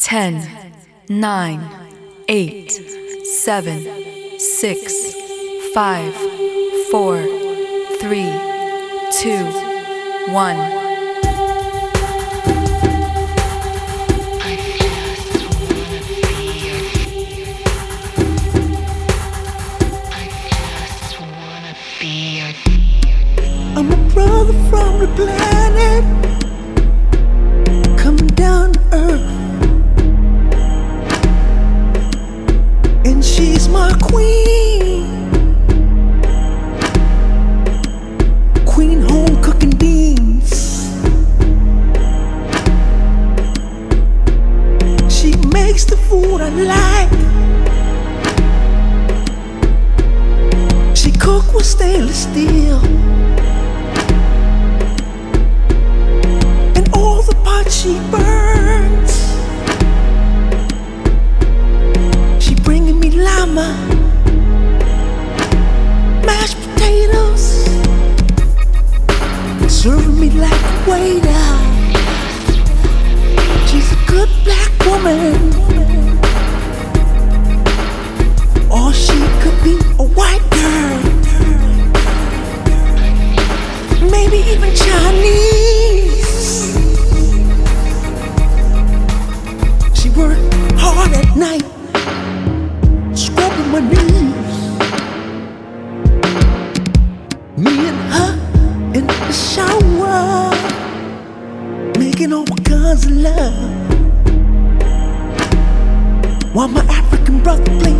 10, 9, 8, 7, 6, 5, 4, 3, 2, 1. I'm a brother from the planet like. She cook with stainless steel. and all the pots she burns. She bringing me llama, mashed potatoes, serving me like a waiter. She's a good black woman, or she could be a white girl maybe even Chinese. She worked hard at night, scrubbing my knees. Me and her in the shower, making all kinds of love. While my African brother played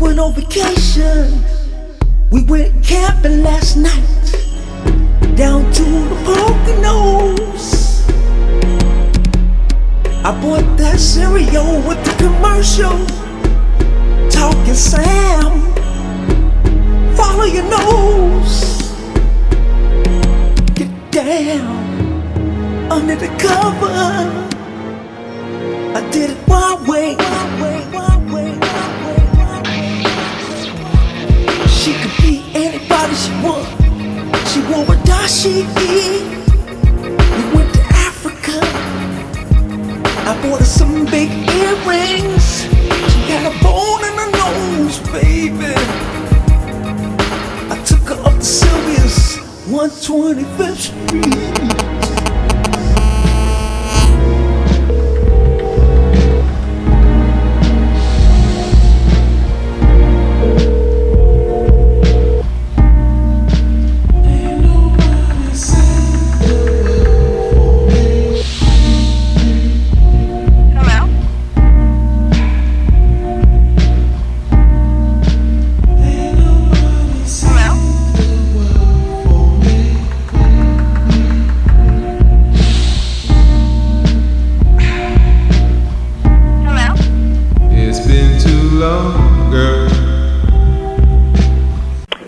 went on vacation. We went camping last night. Down to the Poconos. I bought that cereal with the commercial. Toucan Sam. Follow your nose get down under the cover. I did it my way. She she want. She wore a dashiki. We went to Africa. I bought her some big earrings. She got a bone in her nose, baby. I took her up to Sylvia's 125th Street.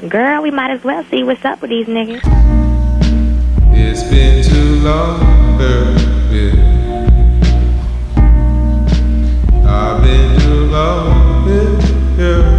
Girl. We might as well see what's up with these niggas. It's been too long, girl. I've been too long, yeah,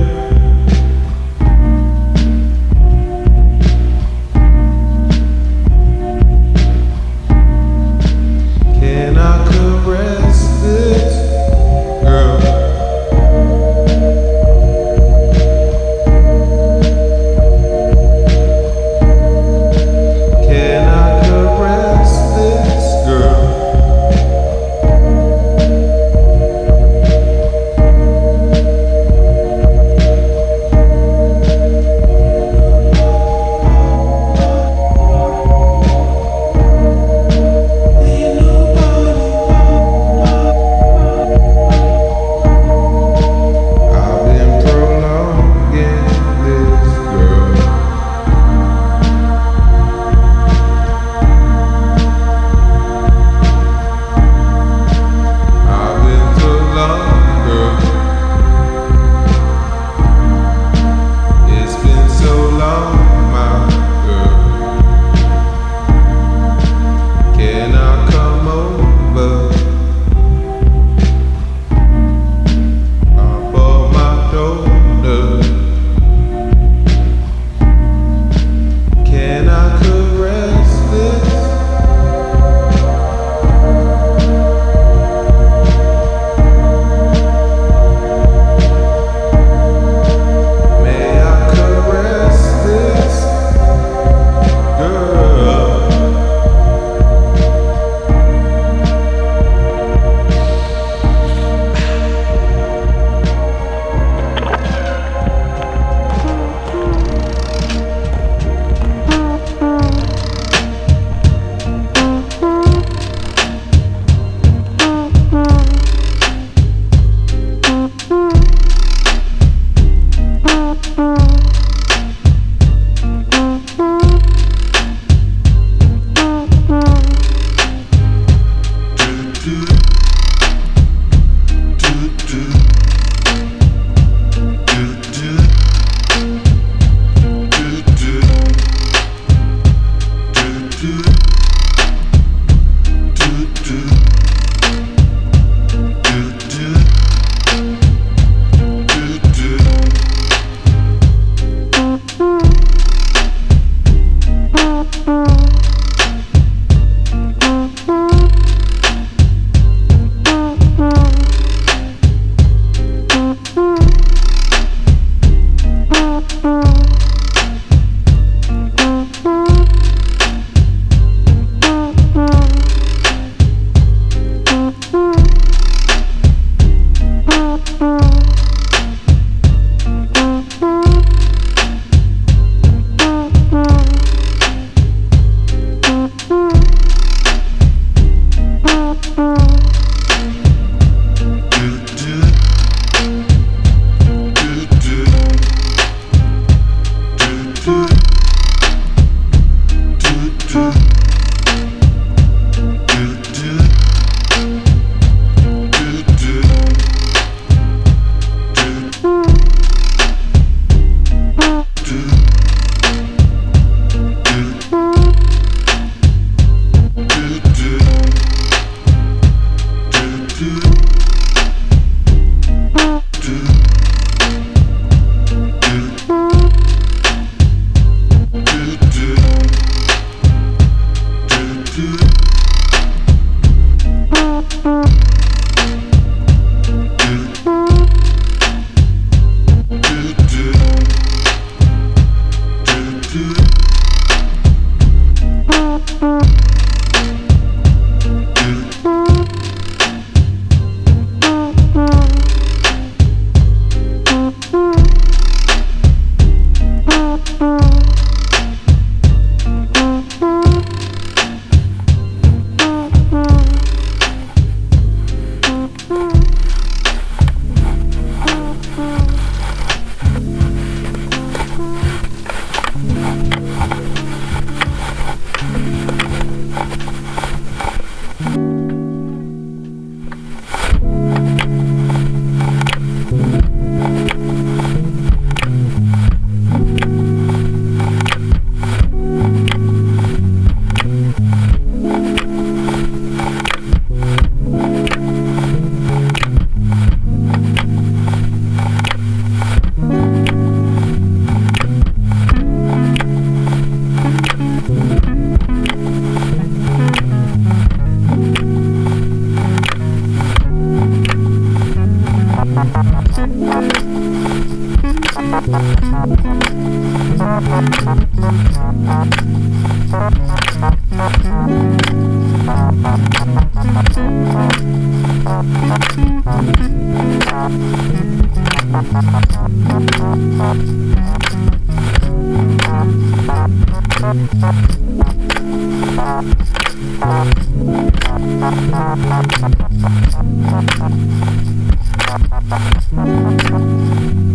Thank you.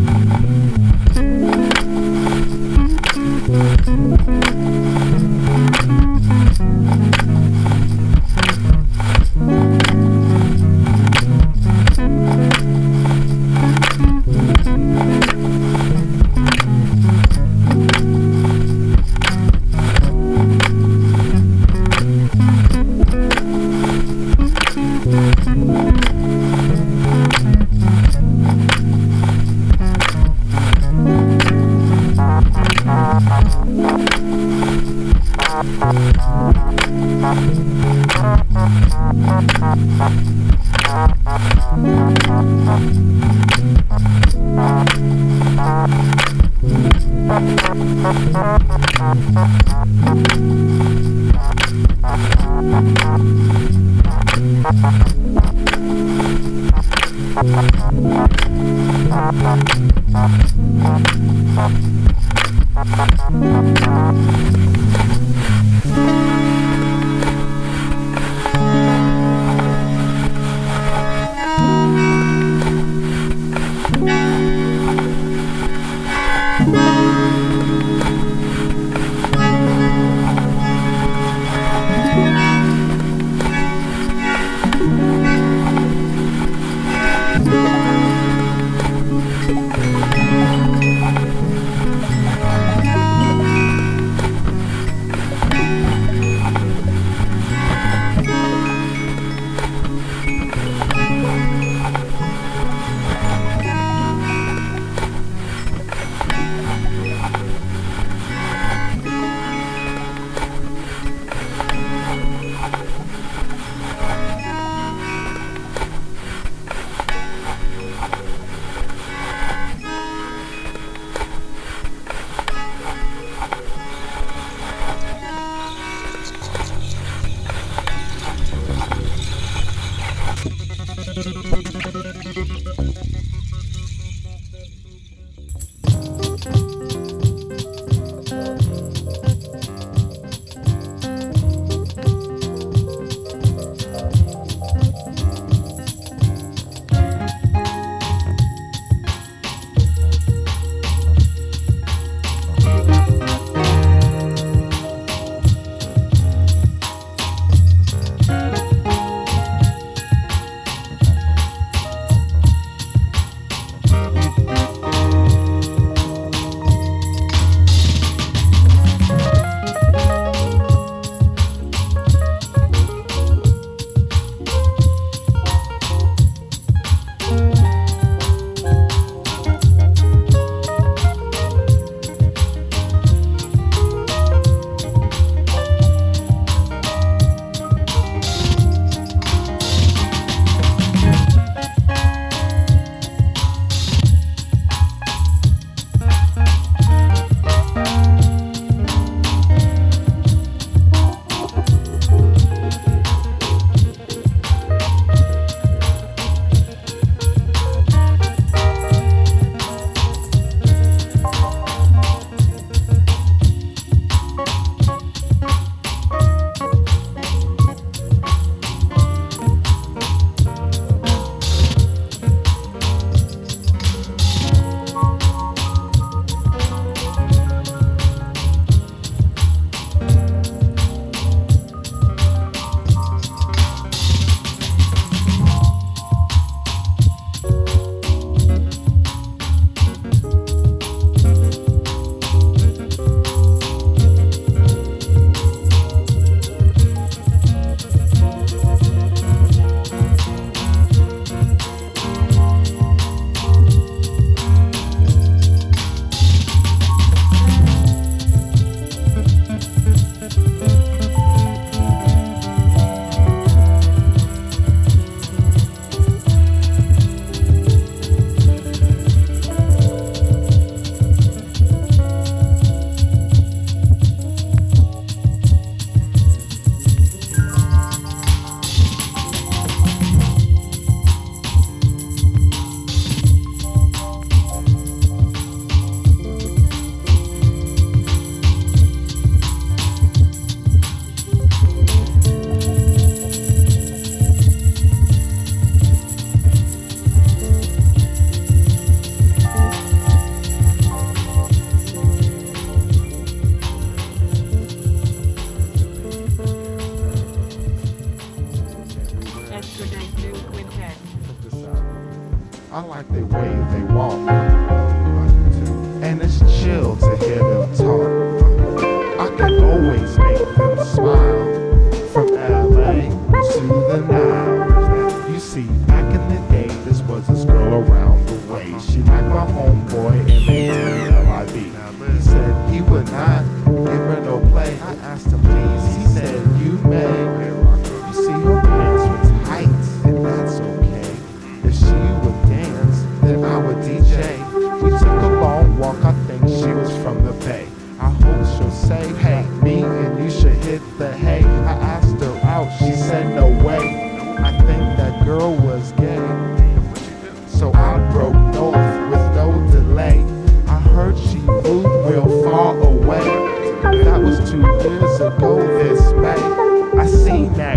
Years ago this May. I seen that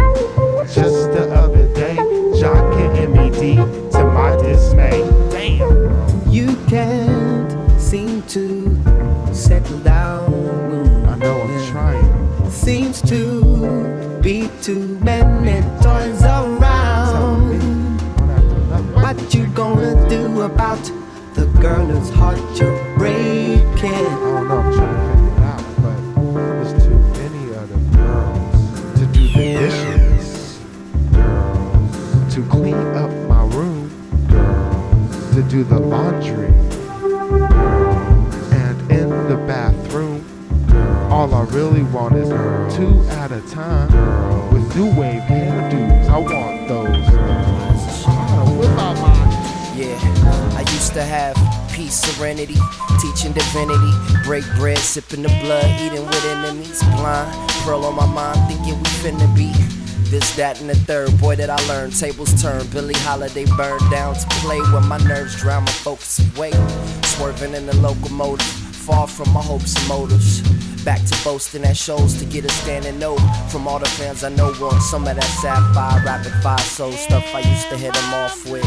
just the other day. Jockin' MED to my dismay. Damn. You can't seem to settle down. I know I'm trying. Seems to be too many toys around. one after another. What you gonna do about the girl whose heart you're breaking? I don't know, I'm trying girls to do the laundry, and in the bathroom. All I really want is two at a time, with new wave hairdos. I want those. Yeah, I used to have peace, serenity, teaching divinity, break bread, sipping the blood, eating with enemies, blind, pearl on my mind, thinking we finna be. This, that, and the third. Boy, that I learned. Tables turn. Billie Holiday burned down to play when my nerves drown my focus away. Swerving in the locomotive, far from my hopes and motives. Back to boasting at shows to get a standing note from all the fans I know want some of that sapphire, rapid fire soul stuff I used to hit them off with.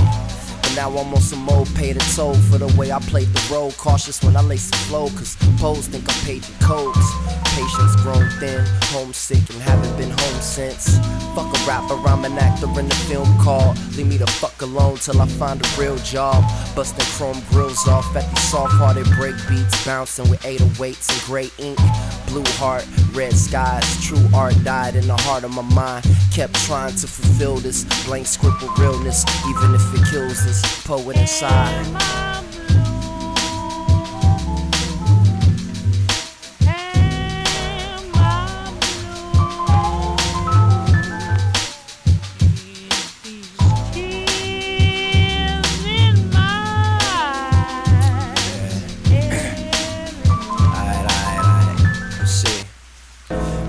Now I'm on some old paid a toll for the way I played the role. Cautious when I lace the flow, cause pose think I'm paging codes. Patience grown thin, homesick, and haven't been home since. Fuck a rapper, I'm an actor in the film called. Leave me the fuck alone till I find a real job. Busting chrome grills off at these soft hearted break beats, bouncing with 808s and gray ink. Blue heart, red skies, true art died in the heart of my mind. Kept trying to fulfill this blank script with realness, even if it kills this poet inside.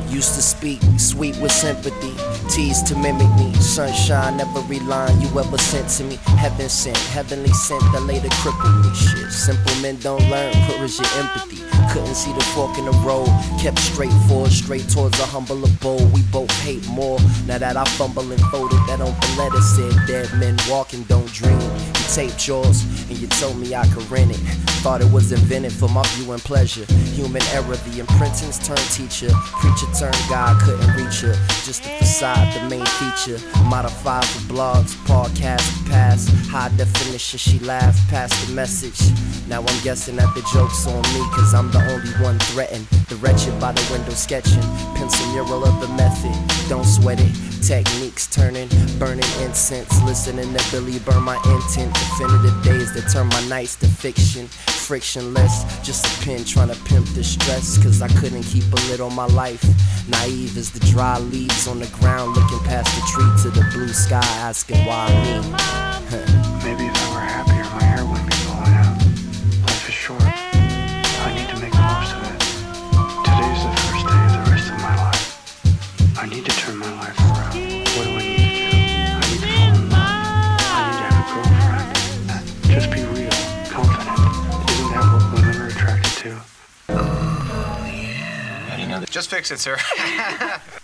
Used to speak sweet with sympathy, teased to mimic. Sunshine, every line you ever sent to me. Heaven sent, heavenly sent that later crippled me. Shit, simple men don't learn. Is your empathy? Couldn't see the fork in the road. Kept straight forward, straight towards a humble abode. We both hate more. Now that I fumble and folded, that open letter said dead men walking don't dream. You taped yours and you told me I could rent it. Thought it was invented for my view and pleasure. Human error, the imprintings turned teacher. Preacher turned God, couldn't reach her. Just the facade, the main feature. Modified for blogs, podcast, pass. High definition, she laughed past the message. Now I'm guessing that the joke's on me, cause I'm the only one threatened. The wretched by the window sketching. Pencil mural of the method. Don't sweat it. Techniques turning, burning incense. Listening to Billy burn my intent. Definitive days that turn my nights to fiction. Frictionless, just a pen trying to pimp the stress. Cause I couldn't keep a lid on my life. Naive as the dry leaves on the ground, looking past the tree to the blue sky, asking why me. Just fix it, sir.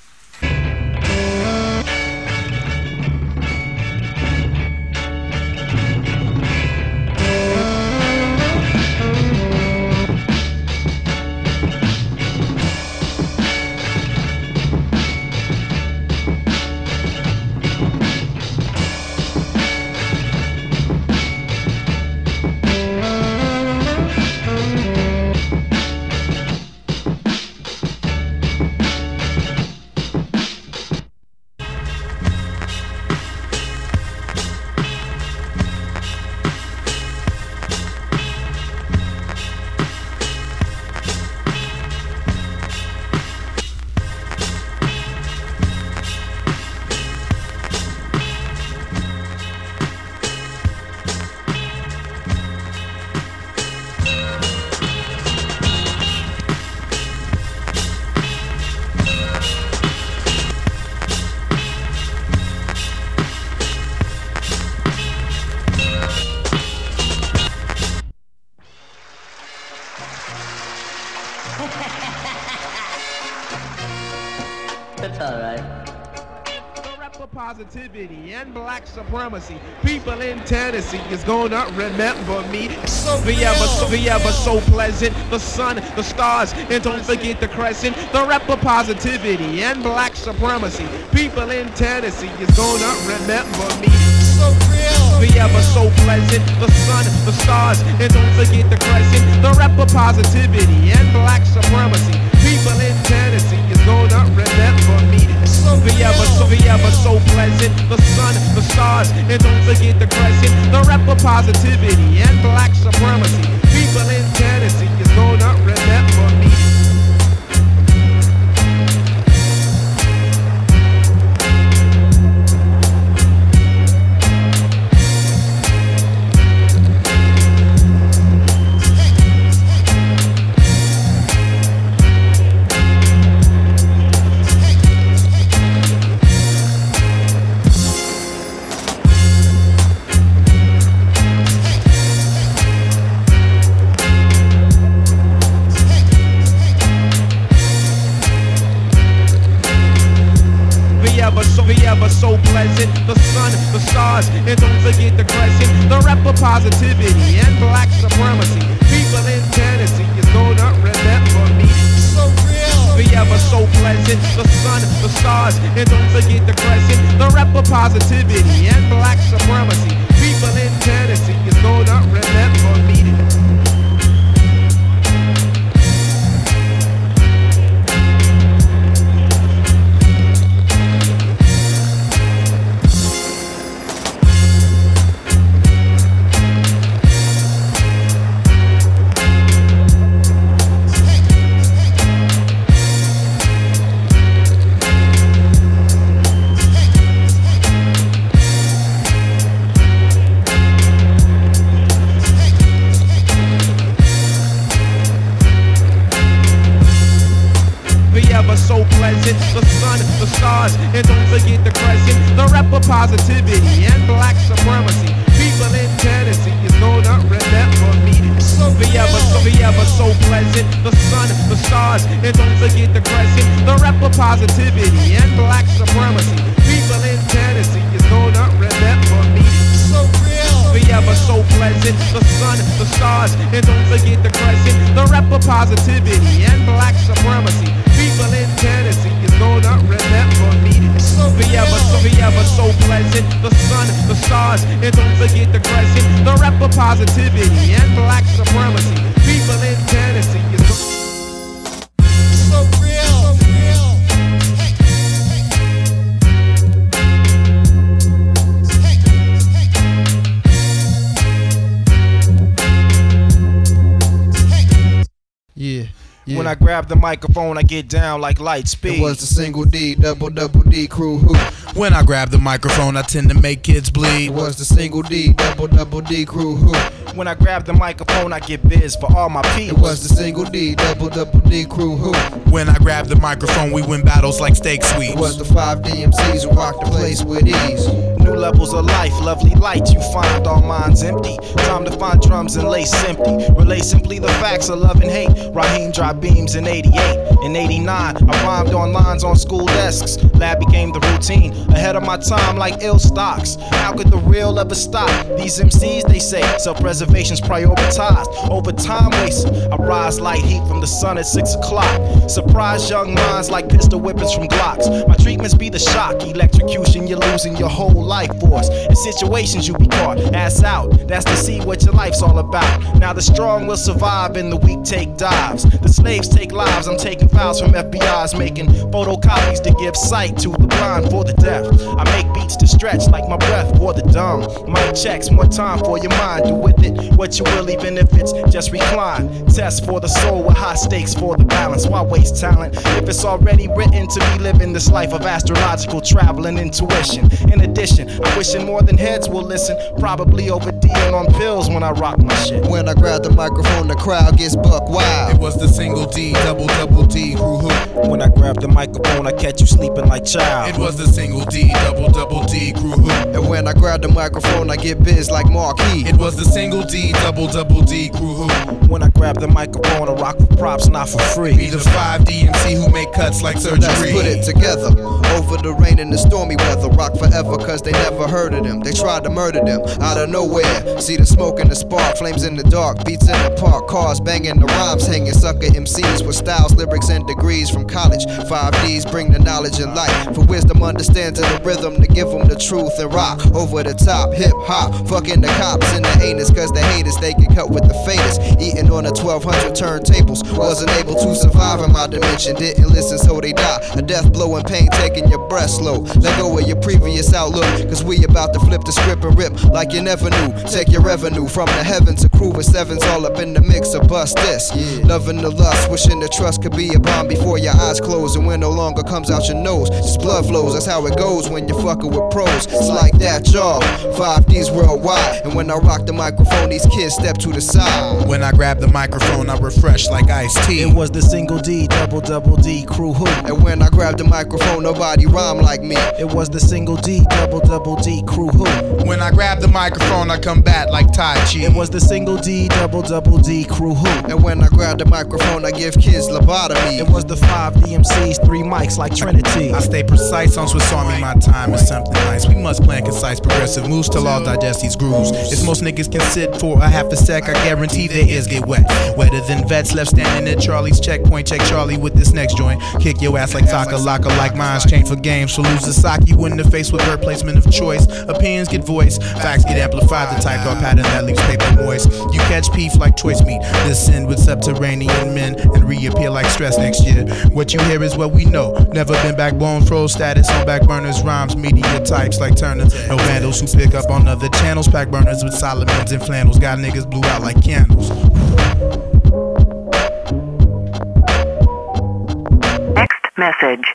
supremacy. People in Tennessee is gonna remember me. So be ever, so so pleasant. The sun, the stars, and don't forget the crescent. The rapper positivity and black supremacy. People in Tennessee is gonna remember me. So real. Ever so pleasant. The sun, the stars, and don't forget the crescent. The rapper positivity and black supremacy. People in Tennessee is gonna remember me. Ever, so be ever so pleasant. The sun, the stars, and don't forget the crescent. The rapper positivity and black supremacy. People in Tennessee is gonna remember me. Be so pleasant. The sun, the stars, and don't forget the crescent. The rapper positivity and black supremacy. People in Tennessee is gonna remember me. So be ever, so be ever so pleasant. The sun, the stars, and don't forget the crescent. The rapper positivity and black supremacy. People in Tennessee is gonna remember me. So real. Be ever so pleasant. The sun, the stars, and don't forget the crescent. The rapper positivity and black supremacy. People in Tennessee is gonna remember me. So be ever, so be ever so pleasant. The sun, the stars, and don't forget the crescent. The rapper positivity and black supremacy. People in Tennessee I grab the microphone, I get down like light speed. It was the single D, double double D crew who. When I grab the microphone, I tend to make kids bleed. Was the single D, double double D crew who. When I grab the microphone, I get biz for all my people. It was the single D, double double D crew who. When I grab the microphone, we win battles like steak sweeps. It was the five DMCs who rocked the place with ease. New levels of life, lovely light you find, all minds empty. Time to find drums and lace empty. Relay simply the facts of love and hate. Raheem dropped beams in 88. In 89, I rhymed on lines on school desks. Lab became the routine. Ahead of my time, like ill stocks. How could the real ever stop? These MCs, they say, self preservation's prioritized. Over time wasting, I rise like heat from the sun at 6 o'clock. Surprise young minds like pistol whippers from Glocks. My treatments be the shock. Electrocution, you're losing your whole life force. In situations you be caught, ass out. That's to see what your life's all about. Now the strong will survive and the weak take dives. The slaves take lives. I'm taking files from FBI's, making photocopies to give sight to the blind for the deaf. I make beats to stretch like my breath for the dumb. Mic checks, more time for your mind. Do with it what you will, even if it's just recline. Test for the soul with high stakes for the balance. Why waste talent if it's already written to be living this life of astrological travel and intuition? In addition. I'm wishing more than heads will listen. Probably over D'ing on pills when I rock my shit. When I grab the microphone, the crowd gets buck wild. It was the single D, double double D crew hoop. When I grab the microphone, I catch you sleeping like child. It was the single D, double double D crew hoop. And when I grab the microphone, I get biz like Marquis. It was the single D, double double D crew hoop. When I grab the microphone, I rock with props, not for free. Be the 5 DMC who make cuts like surgery. Let's put it together. Over the rain and the stormy weather. Rock forever, cause they never heard of them. They tried to murder them out of nowhere. See the smoke and the spark, flames in the dark, beats in the park, cars banging, the rhymes hanging. Sucker MCs with styles, lyrics, and degrees from college. 5Ds bring the knowledge and light. For wisdom, understanding the rhythm to give them the truth and rock. Over the top, hip hop. Fucking the cops and the anus, cause the haters, they get cut with the faintest. Eating on the 1200 turntables. Wasn't able to survive in my dimension. Didn't listen, so they die. A death blow and pain taking your breath slow. Let go of your previous outlook, cause we about to flip the script and rip like you never knew. Take your revenue from the heavens, a crew with sevens all up in the mix of bust this. Yeah. Loving the lust, wishing the trust could be a bomb before your eyes close and when no longer comes out your nose. Just blood flows, that's how it goes when you're fucking with pros. It's like that, y'all. 5Ds worldwide, and when I rock the microphone, these kids step to the side. When I grab the microphone, I refresh like iced tea. It was the single D, double double D crew who. And when I grab the microphone, nobody rhyme like me. It was the single D, double double D crew who. When I grab the microphone, I combat like Tai Chi. It was the single D, double double D crew who. And when I grab the microphone, I give kids lobotomy. It was the five DMCs, three mics like Trinity. I stay precise on Swiss Army, my time is something nice. We must plan concise, progressive moves till all digest these grooves. If most niggas can sit for a half a sec, I guarantee their ears get wet. Wetter than vets left standing at Charlie's checkpoint. Check Charlie with this next joint. Kick your ass like Taka Laka, like minds change for games. So lose the sock, you in the face with word placement of choice. Opinions get voiced, facts get amplified. The type of pattern that leaves paper moist. You catch beef like choice meat. Descend with subterranean men and reappear like stress next year. What you hear is what we know. Never been backbone, froze status on back burners, rhymes, media types like Turner. No vandals who pick up on other channels. Pack burners with Solomons and flannels. Got niggas blew out like candles. Next message.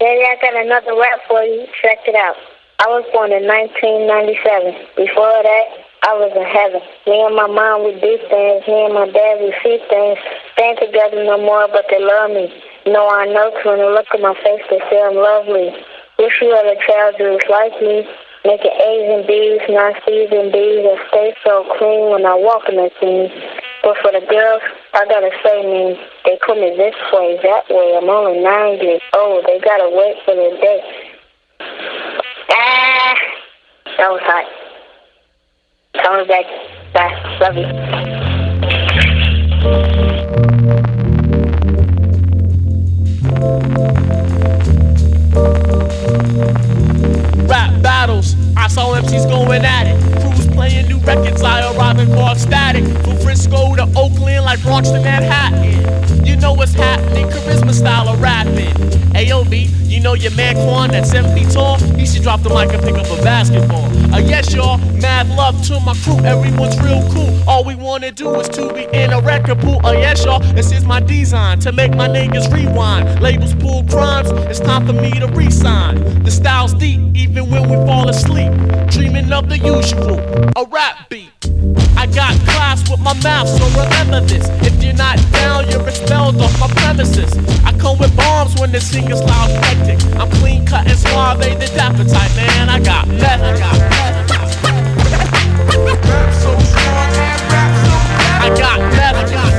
Daddy, I got another rap for you. Check it out. I was born in 1997. Before that, I was in heaven. Me and my mom, we do things. Me and my dad, we see things. They ain't together no more, but they love me. No, I know 'cause when they look at my face, they say I'm lovely. Wish you had a child who was like me. Making A's and B's, not C's and D's, and stay so clean when I walk in the scene. But for the girls, I gotta say, man, they put me this way, that way. I'm only nine years old. They gotta wait for the day. Ah, that was hot. Me back. Bye. Love you. Rap battles, I saw MCs going at it. Crews playing new records, I arrive in bar static. From Frisco to Oakland, like Bronx to Manhattan. You know what's happening, charisma style of rapping. AOB, you know your man Quan, that's 7 feet tall. He should drop the mic and pick up a basketball. Uh, yes, y'all, mad love to my crew, everyone's real cool. All we wanna do is to be in a record pool. Uh, yes, y'all, this is my design to make my niggas rewind. Labels pull crimes, it's time for me to resign. The style's deep, even when we fall asleep. Dreaming of the usual, a rap beat. I got with my mouth, so remember this. If you're not down, you're expelled off my premises. I come with bombs when the singer's loud hectic. I'm clean cut and suave, the dapper type, man. I got meth, I got meth. I got meth, I got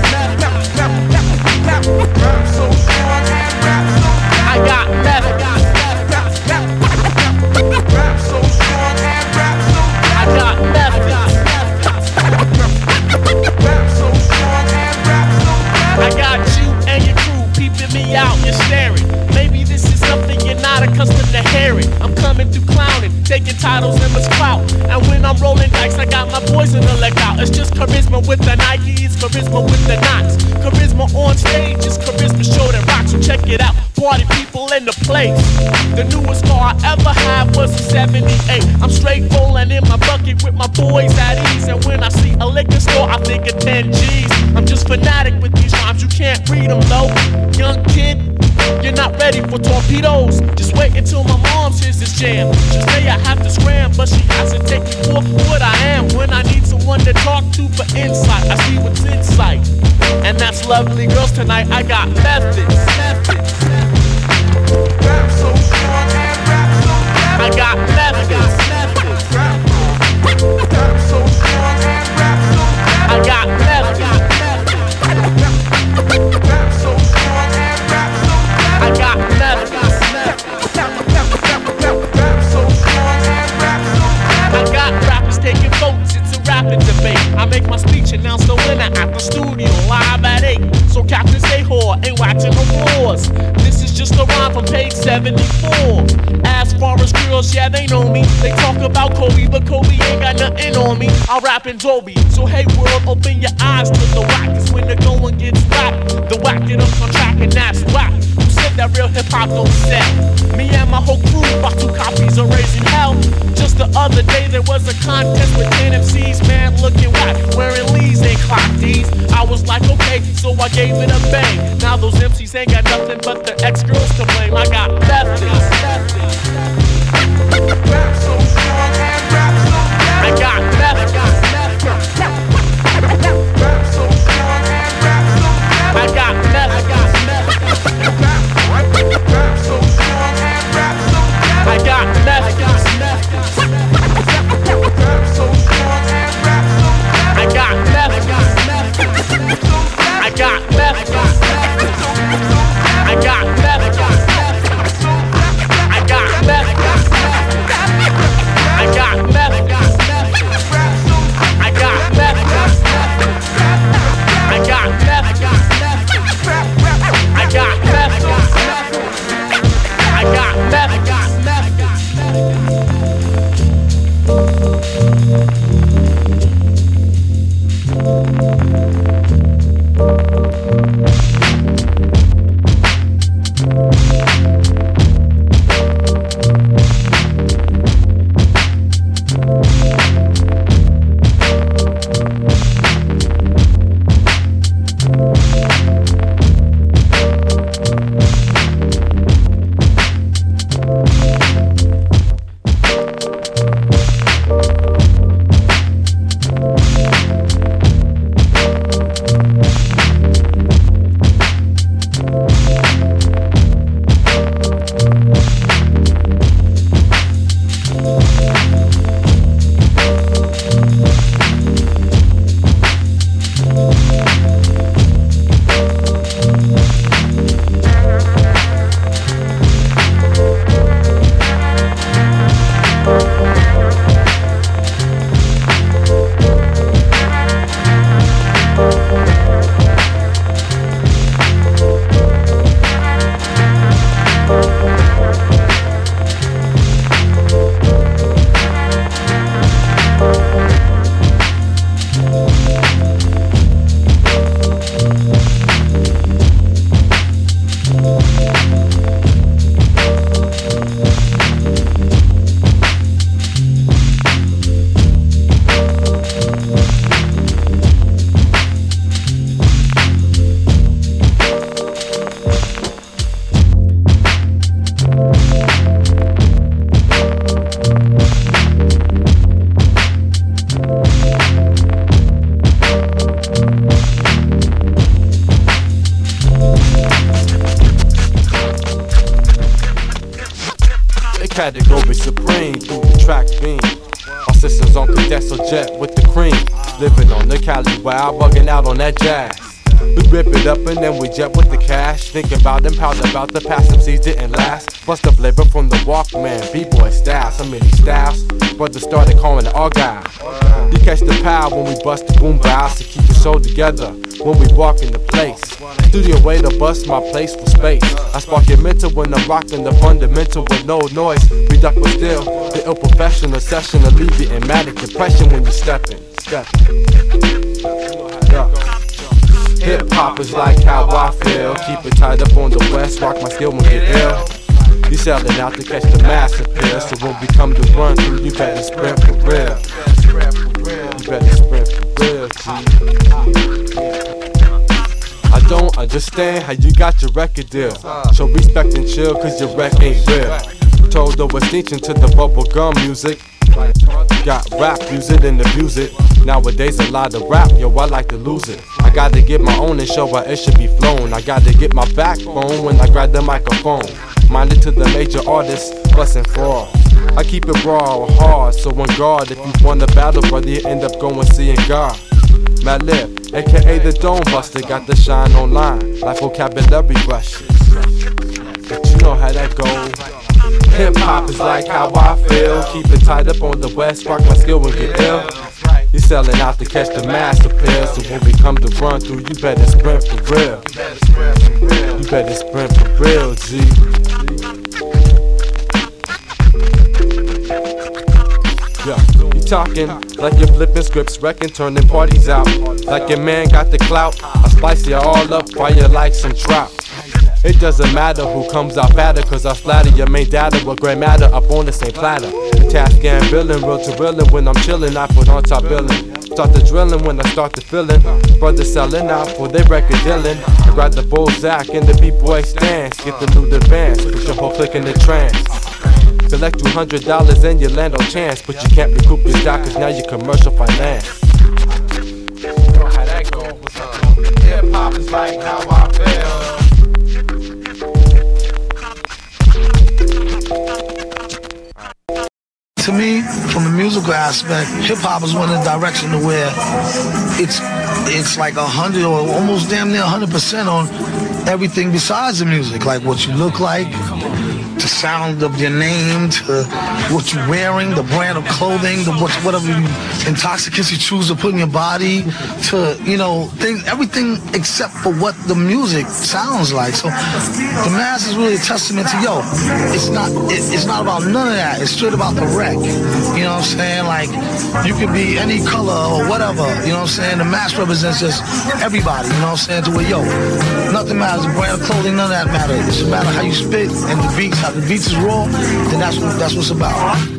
to. I'm coming through clowning, taking titles and much clout. And when I'm rolling dice, I got my boys in the leg out. It's just charisma with the Nikes, charisma with the knots. Charisma on stage is charisma show that rocks. So check it out, party people in the place. The newest car I ever had was a 78. I'm straight rolling in my bucket with my boys at ease. And when I see a liquor store, I think of 10 G's. I'm just fanatic with these rhymes, you can't read them though. Young kid, you're not ready for torpedoes. Just wait until my mom's hears this jam. She say I have to scram, but she has to take me for what I am. When I need someone to talk to for insight, I see what's in sight. And that's lovely girls tonight. I got methods. methods. I got methods. I make my speech, announce the winner at the studio, live at 8. So Captain Stay Whore ain't watching applause. This is just a rhyme from page 74. As far as girls, yeah, they know me. They talk about Kobe, but Kobe ain't got nothing on me. I rap in Dolby. So hey world, open your eyes to the whack. Cause when the going gets whack, the whack up on track and that's whack. Who that real hip hop don't sell? Me and my whole crew bought two copies of Raising Hell. Just the other day there was a contest with 10 MCs, man looking whack, wearing Lee's and clock D's. I was like, okay, so I gave it a bang. Now those MCs ain't got nothing but their ex girls to blame. I got methods. I got methods. Them, about the past MCs didn't last. Bust the flavor from the Walkman, B-boy style, so many styles. Brothers started calling it Argyle. You catch the power when we bust the boom bows to keep the show together when we walk in the place. Studio way to bust my place for space. I spark your mental when I'm rocking the fundamental with no noise. We duck but still. The ill professional session alleviating matic depression when you're stepping. Stepping. Yeah. Hip hop is like how I feel. Keep it tied up on the west, rock my skill when get ill. You selling out to catch the mass appeal. So when we come to run through, you better sprint for real. You better sprint for real, G. I don't understand how you got your record deal. Show respect and chill, cause your wreck ain't real. Told the extension to the bubble gum music. Got rap, use it and abuse it. Nowadays, a lot of rap, yo, I like to lose it. I gotta get my own and show why it should be flown. I gotta get my backbone when I grab the microphone. Minded to the major artists, bustin' for. I keep it raw, hard, so on guard. If you want a battle, brother, you end up going seeing God. Mad Lip, aka the Dome Buster, got the shine online, like vocabulary brushes. You know how that goes. Hip hop is like how I feel. Keep it tied up on the west, spark my skill and get ill. You selling out to catch the mass appeal. So when we come to run through, you better sprint for real. You better sprint for real, G. Yeah, you talking like you're flipping scripts, wrecking, turning parties out. Like your man got the clout. I spice you all up, fire like some trout. It doesn't matter who comes out fatter, cause I splatter your main data with gray matter up on the same platter. Task and billing, real to reeling when I'm chillin', I put on top billing. Start the drilling when I start the feeling. Brothers selling out for their record dealing. I grab the Bozak and the B-boy stance. Get the new advance, put your whole click in the trance. Collect two hundred dollars and you land on chance, but you can't recoup your stock cause now you commercial finance. How that goes. Uh, Hip hop is like how I feel. Musical aspect, hip hop is one of the direction to where it's it's like a hundred or almost damn near hundred percent on everything besides the music, like what you look like, sound of your name, to what you're wearing, the brand of clothing, the what, whatever you, intoxicants you choose to put in your body, to you know things, everything except for what the music sounds like. So the mass is really a testament to yo. It's not it, it's not about none of that. It's straight about the wreck. You know what I'm saying? Like you could be any color or whatever. You know what I'm saying? The mass represents just everybody. You know what I'm saying? To where yo, nothing matters. The brand of clothing, none of that matters. It's a matter how you spit and the beats. How the beats is raw, then that's what that's what's about.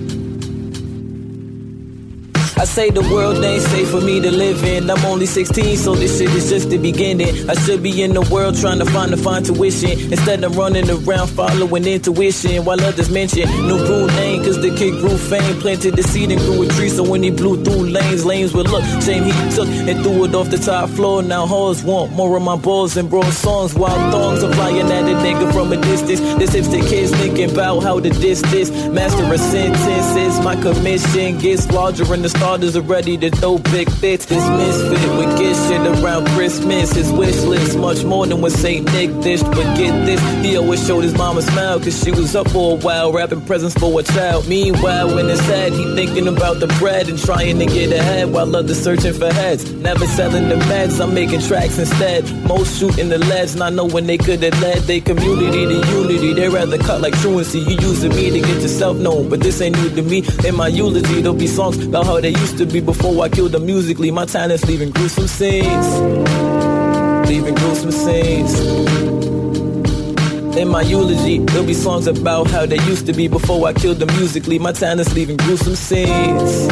I say the world ain't safe for me to live in. I'm only 16, so this shit is just the beginning. I should be in the world trying to find a fine tuition. Instead, I'm running around following intuition while others mention new brew name, cause the kid grew fame. Planted the seed and grew a tree, so when he blew through lanes, lanes would look. Shame he took and threw it off the top floor. Now hoes want more of my balls and broad songs. While thongs are flying at a nigga from a distance. This hipster kids thinking about how to diss this. Master of sentences, my commission gets larger in the starters are ready to throw big fits. This misfit would get shit around Christmas. His wish list much more than what St. Nick dished. But get this, he always showed his mama smile cause she was up for a while wrapping presents for a child. Meanwhile, when it's sad, he thinking about the bread and trying to get ahead while others searching for heads. Never selling the meds, I'm making tracks instead. Most shooting the leads, not knowing they could have led their community to unity. They rather cut like truancy. You using me to get yourself known, but this ain't new to me. In my eulogy, there'll be songs about how they used to be before I killed them musically. My talent's leaving gruesome scenes. Leaving gruesome scenes. In my eulogy, there'll be songs about how they used to be before I killed them musically. My talent's leaving gruesome scenes.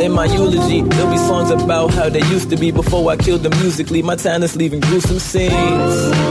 In my eulogy, there'll be songs about how they used to be before I killed them musically. My talent's leaving gruesome scenes.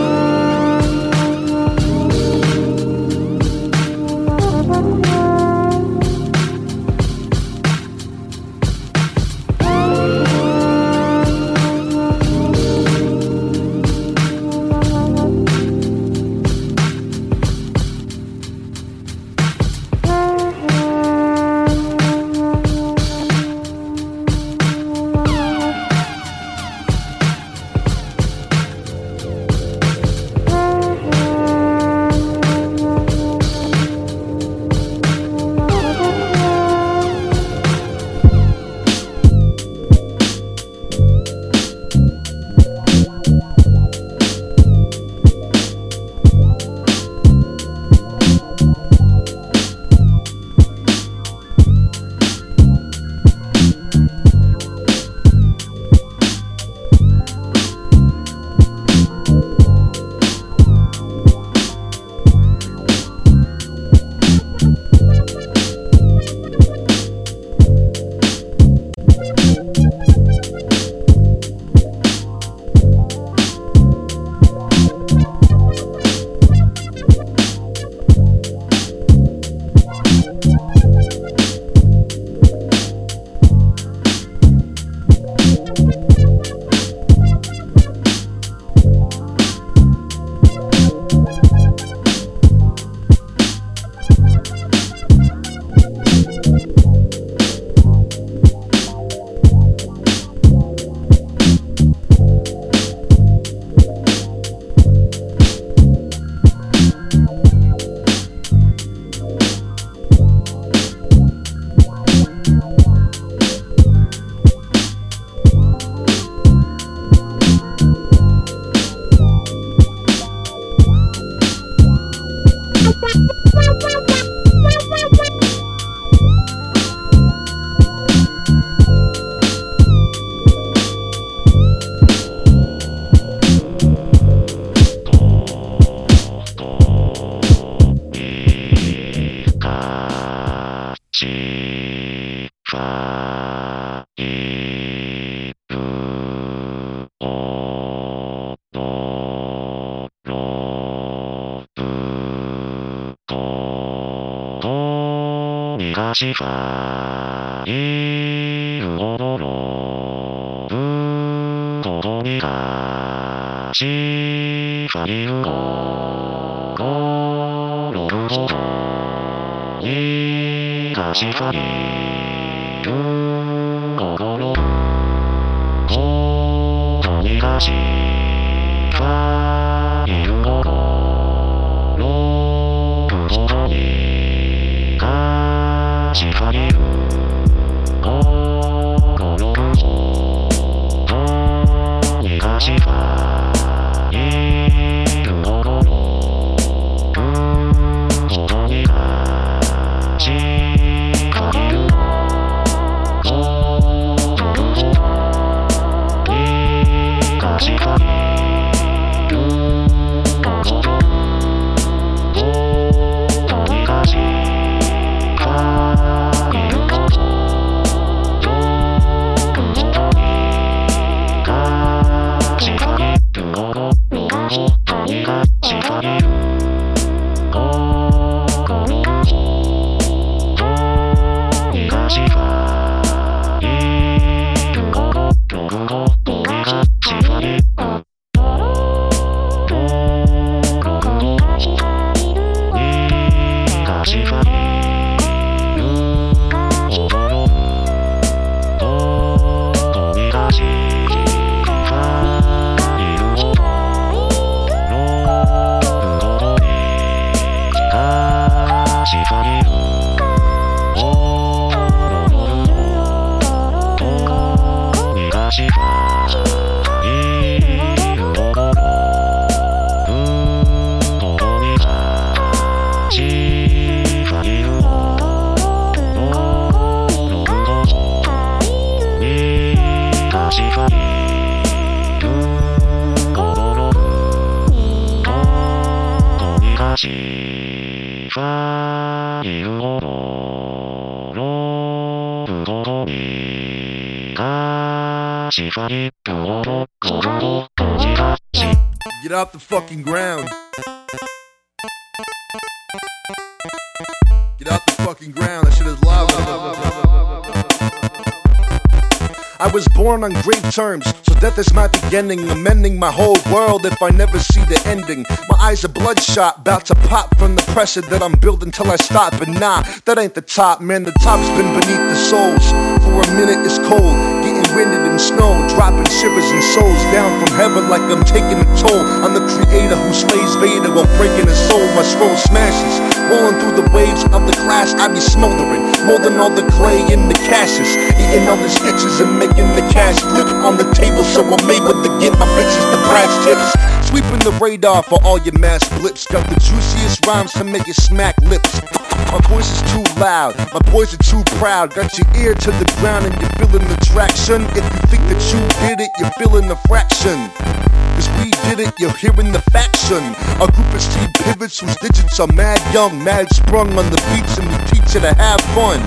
しかいるほどのぶほどにかしかいるほどのぶほどにかし Get off the fucking ground. Get off the fucking ground. That shit is loud. I was born on great terms, so death is my beginning. Amending my whole world if I never see the ending. My eyes are bloodshot, about to pop from the pressure that I'm building till I stop. But nah, that ain't the top, man. The top's been beneath the souls. For a minute it's cold, winded in snow, dropping shivers and souls down from heaven like I'm taking a toll on the creator who slays Vader while breaking his soul. My scroll smashes, rolling through the waves of the clash. I be smoldering, more than all the clay in the caches, eating all the stitches and making the cash flip on the table. So I'm able to get my bitches the brass tips. Sweeping the radar for all your mass blips. Got the juiciest rhymes to make you smack lips. My voice is too loud, my boys are too proud. Got your ear to the ground and you're feeling the traction. If you think that you did it, you're feeling the fraction. Cause we did it, you're hearing the faction. Our group is T pivots whose digits are mad young, mad sprung on the beats, and we teach you to have fun.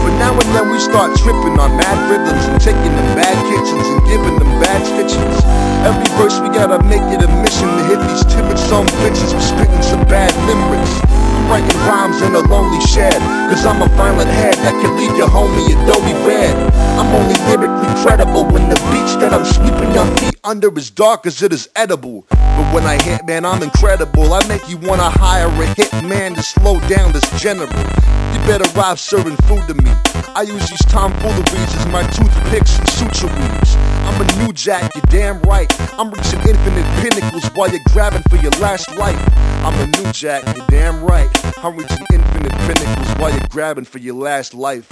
But now and then we start tripping on mad rhythms and taking them bad kitchens and giving them bad stitches. Every verse we gotta make it a mission to hit these timid some bitches with spitting some bad limericks. Writing rhymes in a lonely shed, cause I'm a violent head that can leave your homie Adobe red. I'm only lyrically credible when the beats that I'm sweeping your feet under is dark as it is edible. But when I hit, man, I'm incredible. I make you wanna hire a hit man to slow down this general. You better arrive serving food to me. I use these tomfooleries as my toothpicks and suture weaves. I'm a new jack, you're damn right. I'm reaching infinite pinnacles while you're grabbing for your last life. I'm a new jack, you're damn right. I'm reaching infinite pinnacles while you're grabbing for your last life.